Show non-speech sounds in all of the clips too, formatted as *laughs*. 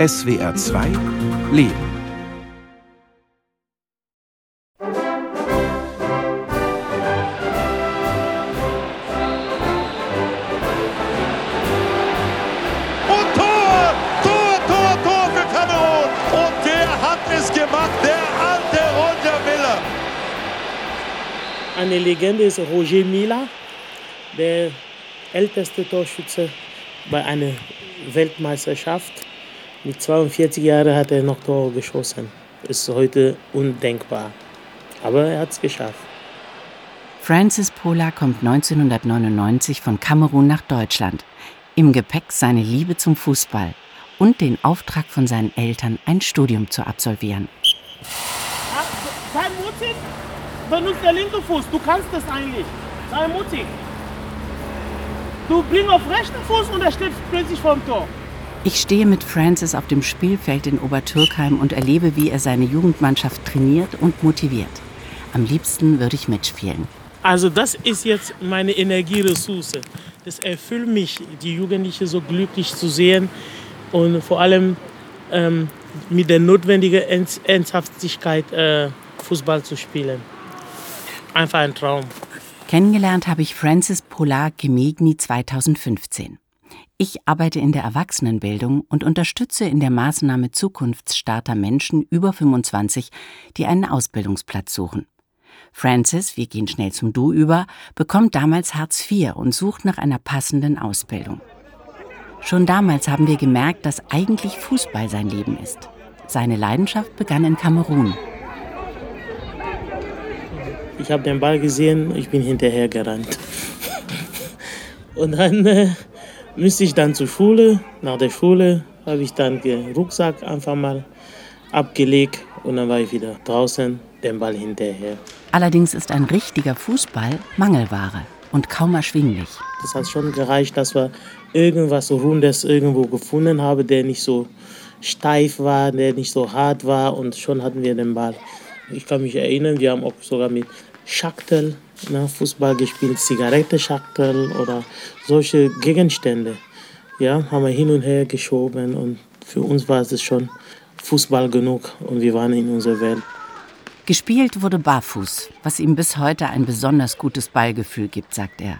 SWR 2 Leben. Und Tor! Tor, Tor, Tor für Kamerun! Und der hat es gemacht, der alte Roger Miller. Eine Legende ist Roger Mila, der älteste Torschütze bei einer Weltmeisterschaft. Mit 42 Jahren hat er noch Tore geschossen. Ist heute undenkbar. Aber er hat es geschafft. Francis Pola kommt 1999 von Kamerun nach Deutschland. Im Gepäck seine Liebe zum Fußball und den Auftrag von seinen Eltern, ein Studium zu absolvieren. Sei mutig, benutzt den linken Fuß. Du kannst das eigentlich. Sei mutig. Du bringst auf rechten Fuß und er steht plötzlich vorm Tor. Ich stehe mit Francis auf dem Spielfeld in Obertürkheim und erlebe, wie er seine Jugendmannschaft trainiert und motiviert. Am liebsten würde ich mitspielen. Also das ist jetzt meine Energieressource. Das erfüllt mich, die Jugendlichen so glücklich zu sehen und vor allem ähm, mit der notwendigen Ernst- Ernsthaftigkeit äh, Fußball zu spielen. Einfach ein Traum. Kennengelernt habe ich Francis Polar Gemegni 2015. Ich arbeite in der Erwachsenenbildung und unterstütze in der Maßnahme Zukunftsstarter Menschen über 25, die einen Ausbildungsplatz suchen. Francis, wir gehen schnell zum Du über, bekommt damals Hartz IV und sucht nach einer passenden Ausbildung. Schon damals haben wir gemerkt, dass eigentlich Fußball sein Leben ist. Seine Leidenschaft begann in Kamerun. Ich habe den Ball gesehen, ich bin hinterher gerannt. *laughs* Und dann äh, müsste ich dann zur Schule. Nach der Schule habe ich dann den Rucksack einfach mal abgelegt und dann war ich wieder draußen, den Ball hinterher. Allerdings ist ein richtiger Fußball Mangelware und kaum erschwinglich. Das hat schon gereicht, dass wir irgendwas Rundes irgendwo gefunden haben, der nicht so steif war, der nicht so hart war und schon hatten wir den Ball. Ich kann mich erinnern, wir haben auch sogar mit Schachtel ne, Fußball gespielt, Zigarettenschachtel oder solche Gegenstände. Ja, haben wir hin und her geschoben und für uns war es schon Fußball genug und wir waren in unserer Welt. Gespielt wurde barfuß, was ihm bis heute ein besonders gutes Ballgefühl gibt, sagt er.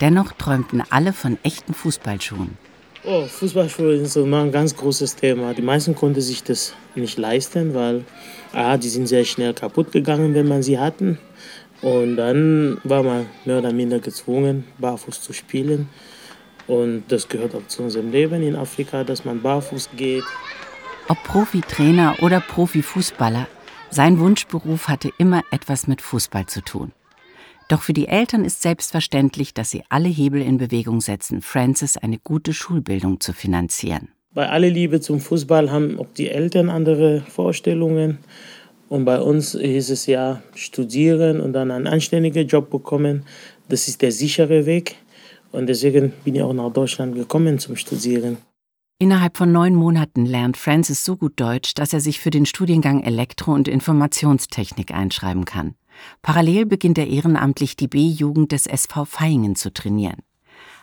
Dennoch träumten alle von echten Fußballschuhen. Oh, Fußballschuhe sind so ein ganz großes Thema. Die meisten konnten sich das nicht leisten, weil ah, die sind sehr schnell kaputt gegangen, wenn man sie hatten. Und dann war man mehr oder minder gezwungen, barfuß zu spielen. Und das gehört auch zu unserem Leben in Afrika, dass man barfuß geht. Ob Profitrainer oder Profifußballer, sein Wunschberuf hatte immer etwas mit Fußball zu tun. Doch für die Eltern ist selbstverständlich, dass sie alle Hebel in Bewegung setzen, Francis eine gute Schulbildung zu finanzieren. Bei aller Liebe zum Fußball haben auch die Eltern andere Vorstellungen. Und bei uns ist es ja studieren und dann einen anständigen Job bekommen. Das ist der sichere Weg. Und deswegen bin ich auch nach Deutschland gekommen zum Studieren. Innerhalb von neun Monaten lernt Francis so gut Deutsch, dass er sich für den Studiengang Elektro- und Informationstechnik einschreiben kann. Parallel beginnt er ehrenamtlich die B-Jugend des SV Vaihingen zu trainieren.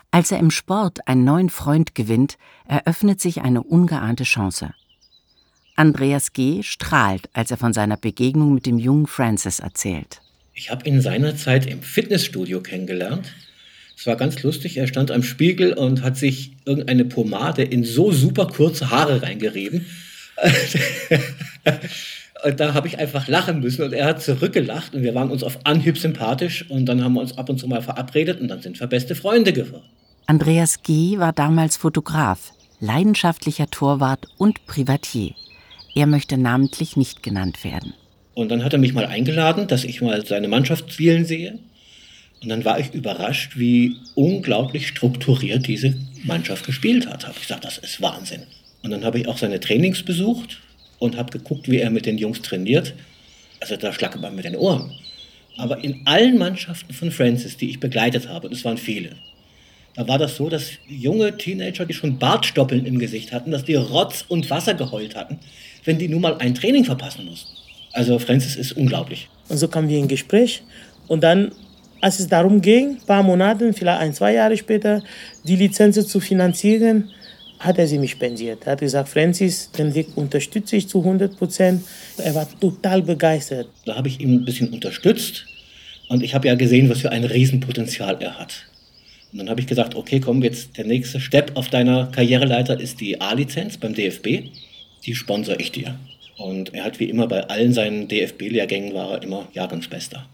Als er im Sport einen neuen Freund gewinnt, eröffnet sich eine ungeahnte Chance. Andreas G. strahlt, als er von seiner Begegnung mit dem jungen Francis erzählt. Ich habe ihn seinerzeit im Fitnessstudio kennengelernt. Es war ganz lustig. Er stand am Spiegel und hat sich irgendeine Pomade in so super kurze Haare reingerieben. *laughs* und da habe ich einfach lachen müssen und er hat zurückgelacht und wir waren uns auf Anhieb sympathisch und dann haben wir uns ab und zu mal verabredet und dann sind wir beste Freunde geworden. Andreas G. war damals Fotograf, leidenschaftlicher Torwart und Privatier. Er möchte namentlich nicht genannt werden. Und dann hat er mich mal eingeladen, dass ich mal seine Mannschaft spielen sehe. Und dann war ich überrascht, wie unglaublich strukturiert diese Mannschaft gespielt hat. Habe ich gesagt, das ist Wahnsinn. Und dann habe ich auch seine Trainings besucht und habe geguckt, wie er mit den Jungs trainiert. Also da schlackert man mit den Ohren. Aber in allen Mannschaften von Francis, die ich begleitet habe, und es waren viele, da war das so, dass junge Teenager, die schon Bartstoppeln im Gesicht hatten, dass die Rotz und Wasser geheult hatten, wenn die nur mal ein Training verpassen mussten. Also Francis ist unglaublich. Und so kamen wir in Gespräch. Und dann, als es darum ging, ein paar Monate, vielleicht ein, zwei Jahre später, die Lizenz zu finanzieren, hat er sie mich spendiert. Er hat gesagt, Francis, den Weg unterstütze ich zu 100 Prozent. Er war total begeistert. Da habe ich ihn ein bisschen unterstützt und ich habe ja gesehen, was für ein Riesenpotenzial er hat. Und dann habe ich gesagt, okay, komm, jetzt der nächste Step auf deiner Karriereleiter ist die A-Lizenz beim DFB. Die sponsere ich dir. Und er hat wie immer bei allen seinen DFB-Lehrgängen war er immer Jahrgangsbester.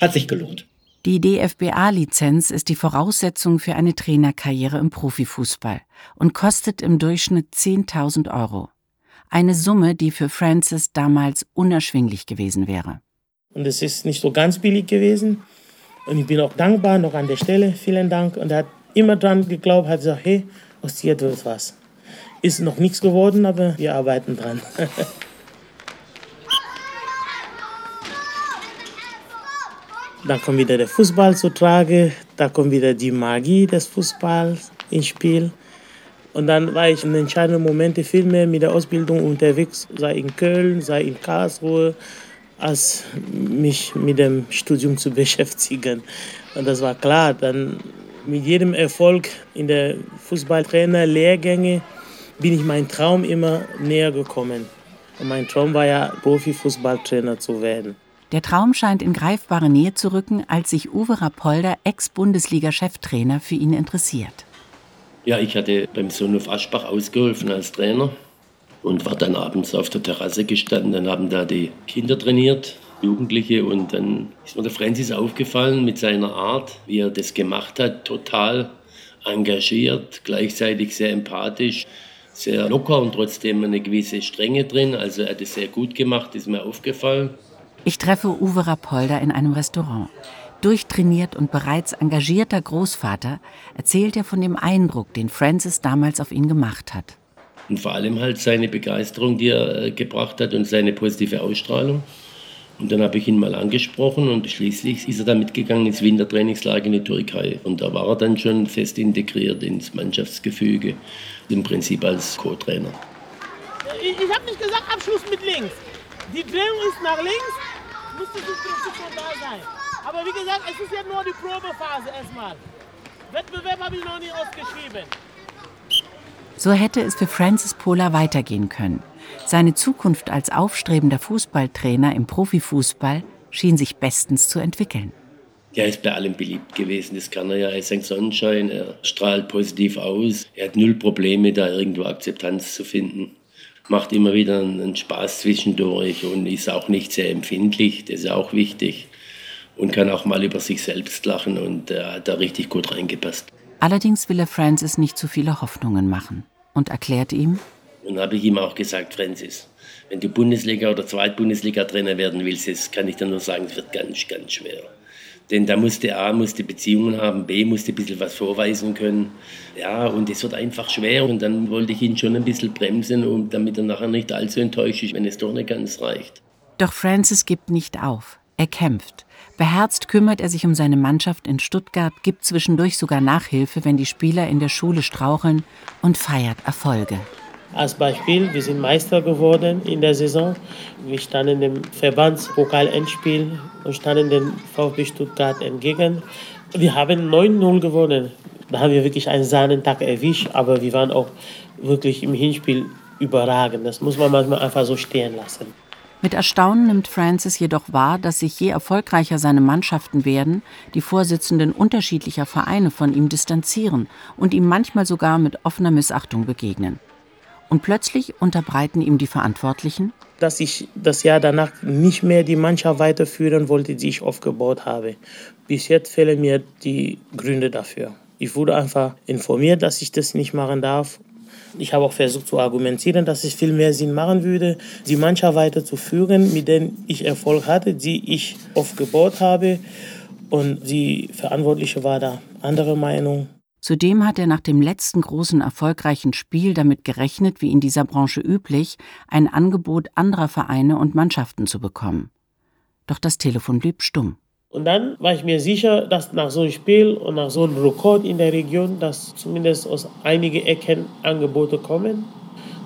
Hat sich gelohnt. Die DFBA-Lizenz ist die Voraussetzung für eine Trainerkarriere im Profifußball und kostet im Durchschnitt 10.000 Euro. Eine Summe, die für Francis damals unerschwinglich gewesen wäre. Und es ist nicht so ganz billig gewesen. Und ich bin auch dankbar noch an der Stelle. Vielen Dank. Und er hat immer dran geglaubt, hat gesagt, hey, aus dir wird was. Ist noch nichts geworden, aber wir arbeiten dran. *laughs* Dann kommt wieder der Fußball zu Trage, da kommt wieder die Magie des Fußballs ins Spiel. Und dann war ich in entscheidenden Momenten viel mehr mit der Ausbildung unterwegs, sei in Köln, sei in Karlsruhe, als mich mit dem Studium zu *laughs* beschäftigen. Und das war klar, dann mit jedem Erfolg in der Fußballtrainer-Lehrgänge bin ich meinem Traum immer näher gekommen. Und mein Traum war ja, Profifußballtrainer zu werden. Der Traum scheint in greifbare Nähe zu rücken, als sich Uwe Rapolder, Ex-Bundesliga-Cheftrainer, für ihn interessiert. Ja, ich hatte beim Sohn auf Aschbach ausgeholfen als Trainer und war dann abends auf der Terrasse gestanden. Dann haben da die Kinder trainiert, Jugendliche, und dann ist mir der Francis aufgefallen mit seiner Art, wie er das gemacht hat, total engagiert, gleichzeitig sehr empathisch, sehr locker und trotzdem eine gewisse Strenge drin. Also er hat es sehr gut gemacht, ist mir aufgefallen. Ich treffe Uwe Rapolder in einem Restaurant. Durchtrainiert und bereits engagierter Großvater erzählt er von dem Eindruck, den Francis damals auf ihn gemacht hat. Und vor allem halt seine Begeisterung, die er äh, gebracht hat und seine positive Ausstrahlung. Und dann habe ich ihn mal angesprochen und schließlich ist er dann mitgegangen ins Wintertrainingslager in die Türkei. Und da war er dann schon fest integriert ins Mannschaftsgefüge, im Prinzip als Co-Trainer. Ich, ich habe nicht gesagt, Abschluss mit links. Die Drehung ist nach links, müsste so schon da sein. Aber wie gesagt, es ist ja nur die Probephase erstmal. Wettbewerb habe ich noch nie ausgeschrieben. So hätte es für Francis Pola weitergehen können. Seine Zukunft als aufstrebender Fußballtrainer im Profifußball schien sich bestens zu entwickeln. Er ist bei allem beliebt gewesen, das kann er ja. Er ist ein Sonnenschein, er strahlt positiv aus. Er hat null Probleme, da irgendwo Akzeptanz zu finden macht immer wieder einen Spaß zwischendurch und ist auch nicht sehr empfindlich, das ist auch wichtig. Und kann auch mal über sich selbst lachen und äh, hat da richtig gut reingepasst. Allerdings will er Francis nicht zu viele Hoffnungen machen und erklärt ihm, und habe ich ihm auch gesagt, Francis, wenn du Bundesliga- oder Zweitbundesliga-Trainer werden willst, das kann ich dir nur sagen, es wird ganz, ganz schwer. Denn da musste A, musste Beziehungen haben, B, musste ein bisschen was vorweisen können. Ja, und es wird einfach schwer. Und dann wollte ich ihn schon ein bisschen bremsen, um, damit er nachher nicht allzu enttäuscht ist, wenn es doch nicht ganz reicht. Doch Francis gibt nicht auf. Er kämpft. Beherzt kümmert er sich um seine Mannschaft in Stuttgart, gibt zwischendurch sogar Nachhilfe, wenn die Spieler in der Schule straucheln und feiert Erfolge. Als Beispiel, wir sind Meister geworden in der Saison. Wir standen im Verbandspokal-Endspiel und standen dem VfB Stuttgart entgegen. Wir haben 9-0 gewonnen. Da haben wir wirklich einen Sahnentag erwischt, aber wir waren auch wirklich im Hinspiel überragend. Das muss man manchmal einfach so stehen lassen. Mit Erstaunen nimmt Francis jedoch wahr, dass sich je erfolgreicher seine Mannschaften werden, die Vorsitzenden unterschiedlicher Vereine von ihm distanzieren und ihm manchmal sogar mit offener Missachtung begegnen. Und plötzlich unterbreiten ihm die Verantwortlichen, dass ich das Jahr danach nicht mehr die Mannschaft weiterführen wollte, die ich aufgebaut habe. Bis jetzt fehlen mir die Gründe dafür. Ich wurde einfach informiert, dass ich das nicht machen darf. Ich habe auch versucht zu argumentieren, dass es viel mehr Sinn machen würde, die Mannschaft weiterzuführen, mit der ich Erfolg hatte, die ich aufgebaut habe. Und die Verantwortliche war da anderer Meinung. Zudem hat er nach dem letzten großen erfolgreichen Spiel damit gerechnet, wie in dieser Branche üblich, ein Angebot anderer Vereine und Mannschaften zu bekommen. Doch das Telefon blieb stumm. Und dann war ich mir sicher, dass nach so einem Spiel und nach so einem Rekord in der Region, dass zumindest aus einigen Ecken Angebote kommen,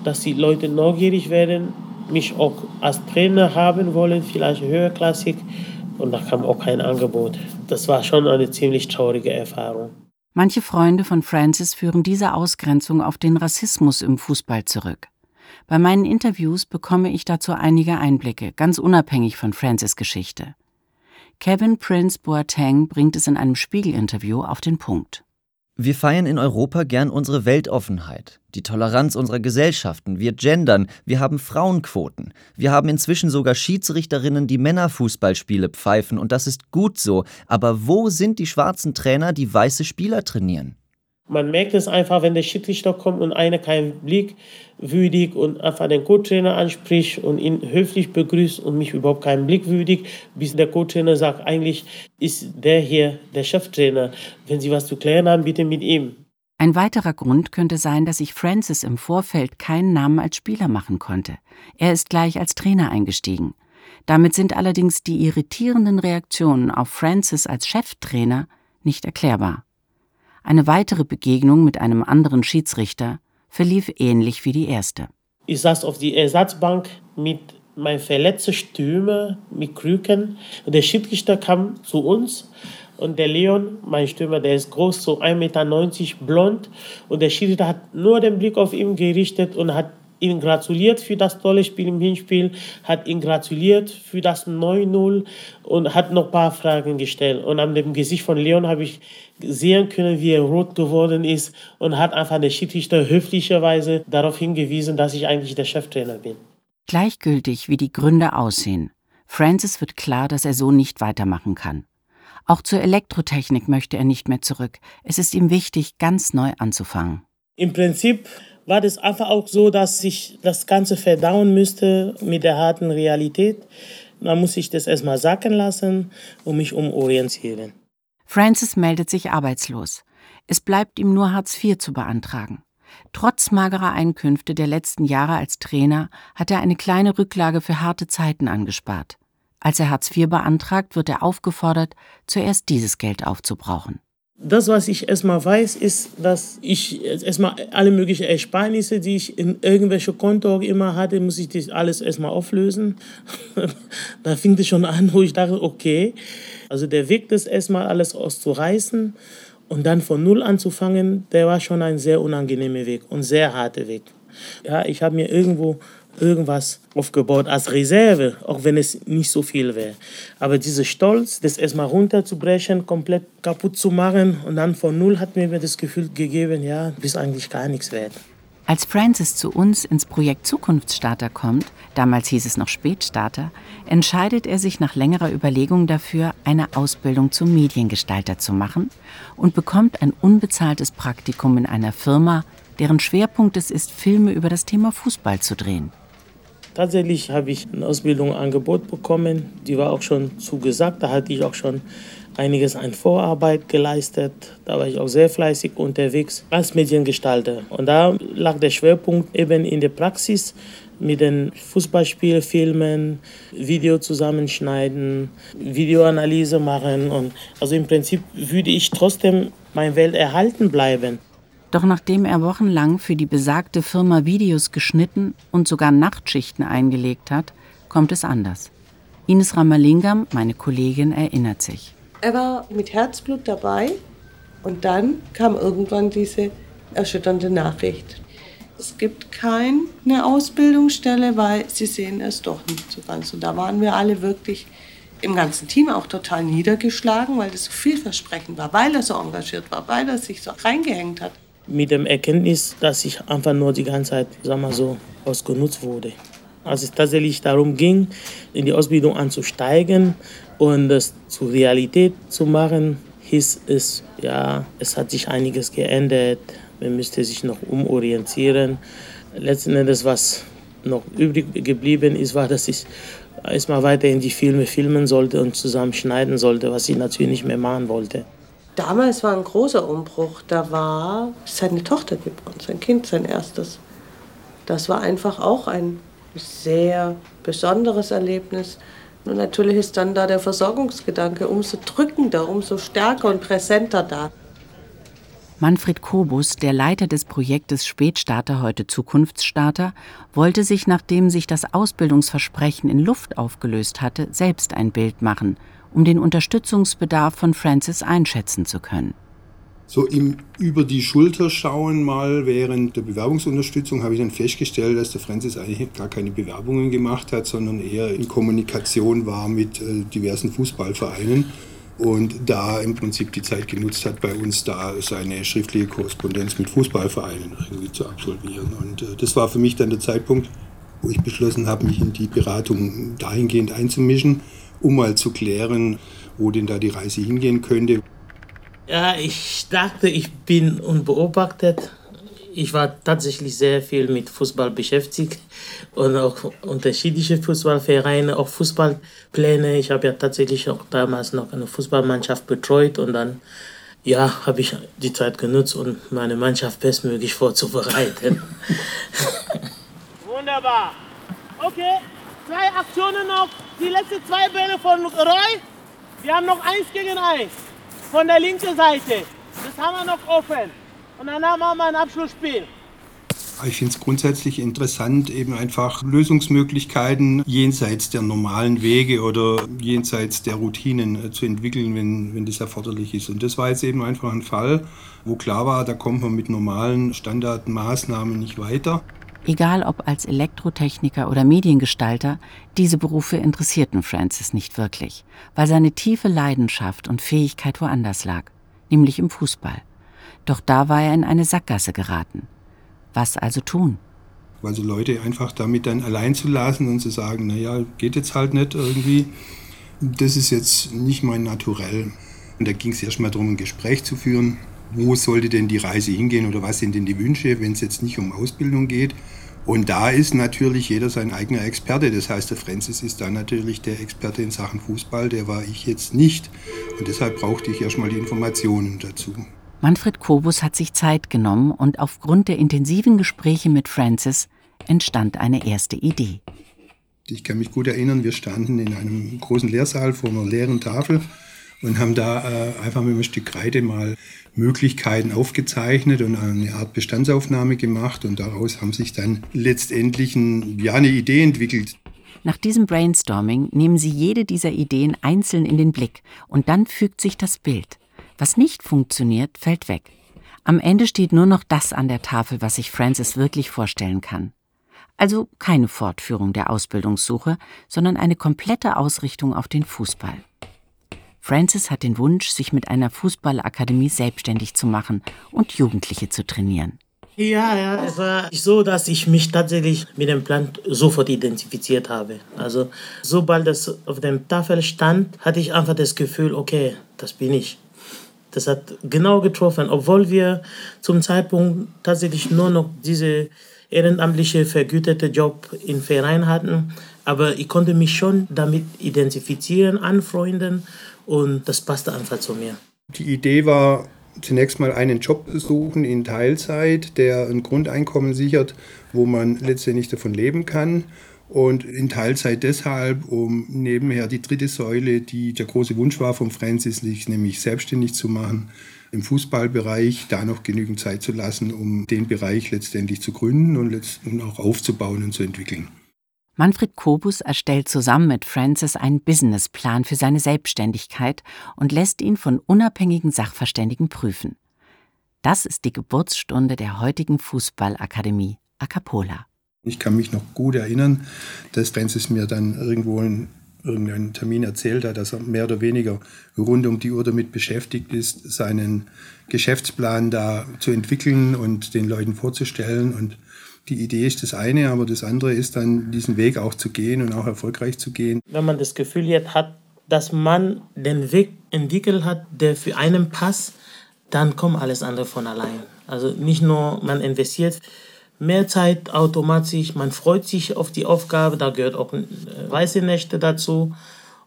dass die Leute neugierig werden, mich auch als Trainer haben wollen, vielleicht höherklassig. Und da kam auch kein Angebot. Das war schon eine ziemlich traurige Erfahrung. Manche Freunde von Francis führen diese Ausgrenzung auf den Rassismus im Fußball zurück. Bei meinen Interviews bekomme ich dazu einige Einblicke, ganz unabhängig von Francis Geschichte. Kevin Prince Boateng bringt es in einem Spiegel-Interview auf den Punkt. Wir feiern in Europa gern unsere Weltoffenheit, die Toleranz unserer Gesellschaften. Wir gendern, wir haben Frauenquoten. Wir haben inzwischen sogar Schiedsrichterinnen, die Männerfußballspiele pfeifen, und das ist gut so. Aber wo sind die schwarzen Trainer, die weiße Spieler trainieren? Man merkt es einfach, wenn der Schiedsrichter kommt und einer keinen Blick würdig und einfach den Co-Trainer anspricht und ihn höflich begrüßt und mich überhaupt keinen Blick würdig, bis der Co-Trainer sagt, eigentlich ist der hier der Cheftrainer. Wenn Sie was zu klären haben, bitte mit ihm. Ein weiterer Grund könnte sein, dass sich Francis im Vorfeld keinen Namen als Spieler machen konnte. Er ist gleich als Trainer eingestiegen. Damit sind allerdings die irritierenden Reaktionen auf Francis als Cheftrainer nicht erklärbar. Eine weitere Begegnung mit einem anderen Schiedsrichter verlief ähnlich wie die erste. Ich saß auf die Ersatzbank mit meinem verletzten Stürmer mit Krücken. Der Schiedsrichter kam zu uns und der Leon, mein Stürmer, der ist groß, so 1,90 Meter blond. Und der Schiedsrichter hat nur den Blick auf ihn gerichtet und hat ihn gratuliert für das tolle Spiel im Hinspiel, hat ihn gratuliert für das 9-0 und hat noch ein paar Fragen gestellt. Und an dem Gesicht von Leon habe ich sehen können, wie er rot geworden ist und hat einfach der Schiedsrichter höflicherweise darauf hingewiesen, dass ich eigentlich der Cheftrainer bin. Gleichgültig, wie die Gründe aussehen, Francis wird klar, dass er so nicht weitermachen kann. Auch zur Elektrotechnik möchte er nicht mehr zurück. Es ist ihm wichtig, ganz neu anzufangen. Im Prinzip war das einfach auch so, dass ich das Ganze verdauen müsste mit der harten Realität. Man muss sich das erstmal sacken lassen und mich umorientieren. Francis meldet sich arbeitslos. Es bleibt ihm nur Hartz IV zu beantragen. Trotz magerer Einkünfte der letzten Jahre als Trainer hat er eine kleine Rücklage für harte Zeiten angespart. Als er Hartz IV beantragt, wird er aufgefordert, zuerst dieses Geld aufzubrauchen. Das, was ich erstmal weiß, ist, dass ich erstmal alle möglichen Ersparnisse, die ich in irgendwelche Konto immer hatte, muss ich das alles erstmal auflösen. *laughs* da fing es schon an, wo ich dachte, okay. Also der Weg, das erstmal alles auszureißen und dann von Null anzufangen, der war schon ein sehr unangenehmer Weg und sehr harter Weg. Ja, ich habe mir irgendwo irgendwas aufgebaut als Reserve, auch wenn es nicht so viel wäre. Aber dieser Stolz, das erstmal runterzubrechen, komplett kaputt zu machen und dann von Null hat mir das Gefühl gegeben, ja, du bist eigentlich gar nichts wert. Als Francis zu uns ins Projekt Zukunftsstarter kommt, damals hieß es noch Spätstarter, entscheidet er sich nach längerer Überlegung dafür, eine Ausbildung zum Mediengestalter zu machen und bekommt ein unbezahltes Praktikum in einer Firma, deren Schwerpunkt es ist, Filme über das Thema Fußball zu drehen. Tatsächlich habe ich eine Ausbildung Angebot bekommen, die war auch schon zugesagt, da hatte ich auch schon einiges an Vorarbeit geleistet. Da war ich auch sehr fleißig unterwegs als Mediengestalter. Und da lag der Schwerpunkt eben in der Praxis mit den Fußballspielfilmen, Video zusammenschneiden, Videoanalyse machen. Und also im Prinzip würde ich trotzdem meine Welt erhalten bleiben. Doch nachdem er wochenlang für die besagte Firma Videos geschnitten und sogar Nachtschichten eingelegt hat, kommt es anders. Ines Ramalingam, meine Kollegin, erinnert sich. Er war mit Herzblut dabei und dann kam irgendwann diese erschütternde Nachricht. Es gibt keine Ausbildungsstelle, weil sie sehen es doch nicht so ganz. Und da waren wir alle wirklich im ganzen Team auch total niedergeschlagen, weil das so vielversprechend war, weil er so engagiert war, weil er sich so reingehängt hat mit dem Erkenntnis, dass ich einfach nur die ganze Zeit, sag mal so, ausgenutzt wurde. Als es tatsächlich darum ging, in die Ausbildung anzusteigen und das zur Realität zu machen, hieß es, ja, es hat sich einiges geändert, man müsste sich noch umorientieren. Letzten Endes, was noch übrig geblieben ist, war, dass ich erstmal weiterhin die Filme filmen sollte und zusammenschneiden sollte, was ich natürlich nicht mehr machen wollte. Damals war ein großer Umbruch. Da war seine Tochter geboren, sein Kind, sein erstes. Das war einfach auch ein sehr besonderes Erlebnis. Und natürlich ist dann da der Versorgungsgedanke umso drückender, umso stärker und präsenter da. Manfred Kobus, der Leiter des Projektes Spätstarter, heute Zukunftsstarter, wollte sich, nachdem sich das Ausbildungsversprechen in Luft aufgelöst hatte, selbst ein Bild machen – um den Unterstützungsbedarf von Francis einschätzen zu können. So im über die Schulter schauen mal während der Bewerbungsunterstützung habe ich dann festgestellt, dass der Francis eigentlich gar keine Bewerbungen gemacht hat, sondern eher in Kommunikation war mit äh, diversen Fußballvereinen und da im Prinzip die Zeit genutzt hat, bei uns da seine schriftliche Korrespondenz mit Fußballvereinen irgendwie zu absolvieren. Und äh, das war für mich dann der Zeitpunkt, wo ich beschlossen habe, mich in die Beratung dahingehend einzumischen, um mal zu klären, wo denn da die Reise hingehen könnte. Ja, ich dachte, ich bin unbeobachtet. Ich war tatsächlich sehr viel mit Fußball beschäftigt und auch unterschiedliche Fußballvereine, auch Fußballpläne. Ich habe ja tatsächlich auch damals noch eine Fußballmannschaft betreut und dann ja, habe ich die Zeit genutzt, um meine Mannschaft bestmöglich vorzubereiten. *laughs* Wunderbar. Okay, zwei Aktionen noch. Die letzten zwei Bälle von Roy. Wir haben noch eins gegen eins von der linken Seite. Das haben wir noch offen. Und danach machen wir ein Abschlussspiel. Ich finde es grundsätzlich interessant, eben einfach Lösungsmöglichkeiten jenseits der normalen Wege oder jenseits der Routinen äh, zu entwickeln, wenn, wenn das erforderlich ist. Und das war jetzt eben einfach ein Fall, wo klar war, da kommt man mit normalen Standardmaßnahmen nicht weiter. Egal ob als Elektrotechniker oder Mediengestalter, diese Berufe interessierten Francis nicht wirklich, weil seine tiefe Leidenschaft und Fähigkeit woanders lag, nämlich im Fußball. Doch da war er in eine Sackgasse geraten. Was also tun? Also Leute einfach damit dann allein zu lassen und zu sagen, naja, geht jetzt halt nicht irgendwie, das ist jetzt nicht mein Naturell. Und da ging es erstmal darum, ein Gespräch zu führen. Wo sollte denn die Reise hingehen oder was sind denn die Wünsche, wenn es jetzt nicht um Ausbildung geht? Und da ist natürlich jeder sein eigener Experte. Das heißt, der Francis ist da natürlich der Experte in Sachen Fußball, der war ich jetzt nicht. Und deshalb brauchte ich erstmal die Informationen dazu. Manfred Kobus hat sich Zeit genommen und aufgrund der intensiven Gespräche mit Francis entstand eine erste Idee. Ich kann mich gut erinnern, wir standen in einem großen Lehrsaal vor einer leeren Tafel und haben da äh, einfach mit einem Stück Kreide mal Möglichkeiten aufgezeichnet und eine Art Bestandsaufnahme gemacht und daraus haben sich dann letztendlich ein, ja, eine Idee entwickelt. Nach diesem Brainstorming nehmen Sie jede dieser Ideen einzeln in den Blick und dann fügt sich das Bild. Was nicht funktioniert, fällt weg. Am Ende steht nur noch das an der Tafel, was sich Francis wirklich vorstellen kann. Also keine Fortführung der Ausbildungssuche, sondern eine komplette Ausrichtung auf den Fußball. Francis hat den Wunsch, sich mit einer Fußballakademie selbstständig zu machen und Jugendliche zu trainieren. Ja, ja, es war so, dass ich mich tatsächlich mit dem Plan sofort identifiziert habe. Also sobald das auf der Tafel stand, hatte ich einfach das Gefühl, okay, das bin ich. Das hat genau getroffen, obwohl wir zum Zeitpunkt tatsächlich nur noch diese ehrenamtliche vergütete Job im Verein hatten. Aber ich konnte mich schon damit identifizieren, anfreunden und das passte einfach zu mir. Die Idee war, zunächst mal einen Job suchen in Teilzeit, der ein Grundeinkommen sichert, wo man letztendlich davon leben kann. Und in Teilzeit deshalb, um nebenher die dritte Säule, die der große Wunsch war von Francis, sich nämlich selbstständig zu machen, im Fußballbereich da noch genügend Zeit zu lassen, um den Bereich letztendlich zu gründen und auch aufzubauen und zu entwickeln. Manfred Kobus erstellt zusammen mit Francis einen Businessplan für seine Selbstständigkeit und lässt ihn von unabhängigen Sachverständigen prüfen. Das ist die Geburtsstunde der heutigen Fußballakademie Acapola. Ich kann mich noch gut erinnern, dass Francis mir dann irgendwo in irgendeinen Termin erzählt hat, dass er mehr oder weniger rund um die Uhr damit beschäftigt ist, seinen Geschäftsplan da zu entwickeln und den Leuten vorzustellen. Und die Idee ist das eine, aber das andere ist dann, diesen Weg auch zu gehen und auch erfolgreich zu gehen. Wenn man das Gefühl jetzt hat, dass man den Weg entwickelt hat, der für einen passt, dann kommt alles andere von allein. Also nicht nur man investiert mehr Zeit automatisch, man freut sich auf die Aufgabe, da gehört auch äh, weiße Nächte dazu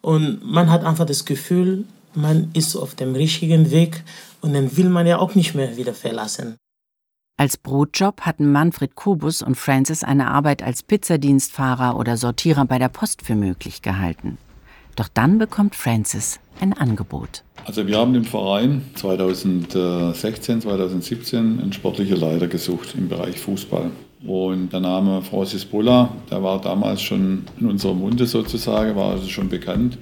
und man hat einfach das Gefühl, man ist auf dem richtigen Weg und dann will man ja auch nicht mehr wieder verlassen. Als Brotjob hatten Manfred Kobus und Francis eine Arbeit als Pizzadienstfahrer oder Sortierer bei der Post für möglich gehalten. Doch dann bekommt Francis ein Angebot. Also wir haben im Verein 2016, 2017 einen sportlichen Leiter gesucht im Bereich Fußball. Und der Name Francis Bulla, der war damals schon in unserem Munde sozusagen, war also schon bekannt.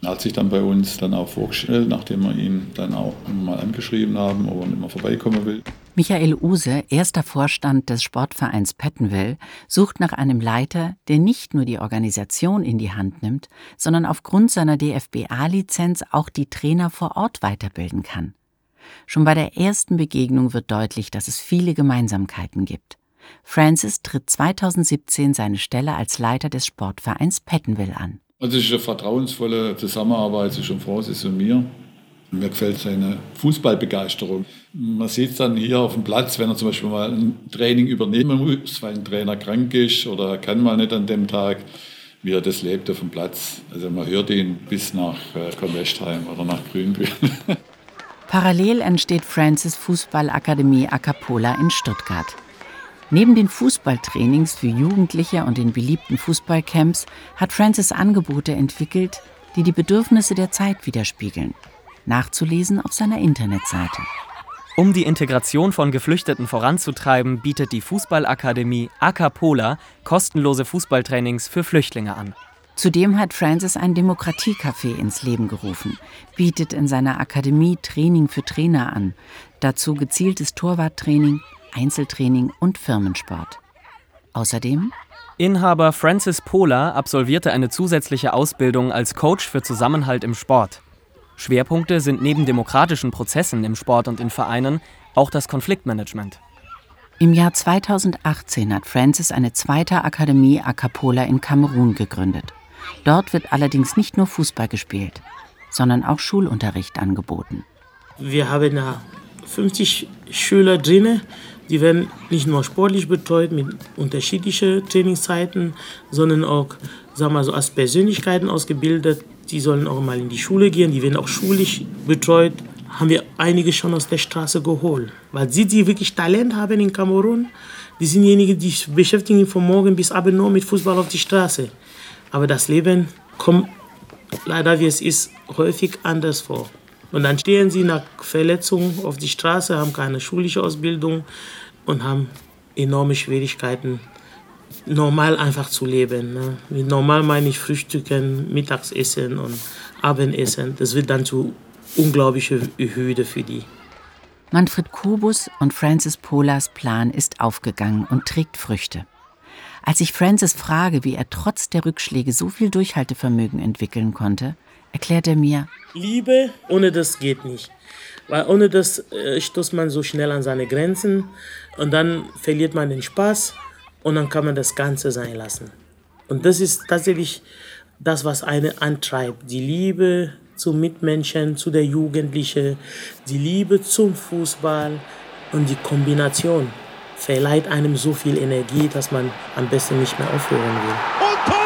Er hat sich dann bei uns dann auch vorgestellt, nachdem wir ihn dann auch mal angeschrieben haben, ob er nicht mehr vorbeikommen will. Michael Use, erster Vorstand des Sportvereins Pettenwell, sucht nach einem Leiter, der nicht nur die Organisation in die Hand nimmt, sondern aufgrund seiner DFBA-Lizenz auch die Trainer vor Ort weiterbilden kann. Schon bei der ersten Begegnung wird deutlich, dass es viele Gemeinsamkeiten gibt. Francis tritt 2017 seine Stelle als Leiter des Sportvereins Pettenwell an. Also es ist eine vertrauensvolle Zusammenarbeit zwischen Francis und mir. Mir gefällt seine Fußballbegeisterung. Man sieht es dann hier auf dem Platz, wenn er zum Beispiel mal ein Training übernehmen muss, weil ein Trainer krank ist oder er kann mal nicht an dem Tag, wie er das lebt auf dem Platz. Also man hört ihn bis nach äh, Kornwestheim oder nach Grünbühl. *laughs* Parallel entsteht Francis Fußballakademie Acapola in Stuttgart. Neben den Fußballtrainings für Jugendliche und den beliebten Fußballcamps hat Francis Angebote entwickelt, die die Bedürfnisse der Zeit widerspiegeln. Nachzulesen auf seiner Internetseite. Um die Integration von Geflüchteten voranzutreiben, bietet die Fußballakademie Acapola kostenlose Fußballtrainings für Flüchtlinge an. Zudem hat Francis ein Demokratiecafé ins Leben gerufen, bietet in seiner Akademie Training für Trainer an, dazu gezieltes Torwarttraining, Einzeltraining und Firmensport. Außerdem Inhaber Francis Pola absolvierte eine zusätzliche Ausbildung als Coach für Zusammenhalt im Sport. Schwerpunkte sind neben demokratischen Prozessen im Sport und in Vereinen auch das Konfliktmanagement. Im Jahr 2018 hat Francis eine zweite Akademie A Capola in Kamerun gegründet. Dort wird allerdings nicht nur Fußball gespielt, sondern auch Schulunterricht angeboten. Wir haben da 50 Schüler drin, die werden nicht nur sportlich betreut mit unterschiedlichen Trainingszeiten, sondern auch sagen wir so, als Persönlichkeiten ausgebildet. Die sollen auch mal in die Schule gehen, die werden auch schulisch betreut. Haben wir einige schon aus der Straße geholt. Weil sie, die wirklich Talent haben in Kamerun, die sind diejenigen, die beschäftigen von morgen bis abend nur mit Fußball auf die Straße. Aber das Leben kommt leider, wie es ist, häufig anders vor. Und dann stehen sie nach Verletzung auf die Straße, haben keine schulische Ausbildung und haben enorme Schwierigkeiten, normal einfach zu leben. Ne? Mit normal meine ich Frühstücken, Mittagsessen und Abendessen. Das wird dann zu unglaubliche Hürde für die. Manfred Kobus und Francis Polas Plan ist aufgegangen und trägt Früchte. Als ich Francis frage, wie er trotz der Rückschläge so viel Durchhaltevermögen entwickeln konnte, erklärt er mir, Liebe, ohne das geht nicht. Weil ohne das äh, stoßt man so schnell an seine Grenzen und dann verliert man den Spaß und dann kann man das Ganze sein lassen. Und das ist tatsächlich das, was einen antreibt. Die Liebe zum Mitmenschen, zu der Jugendlichen, die Liebe zum Fußball und die Kombination verleiht einem so viel Energie, dass man am besten nicht mehr aufhören will.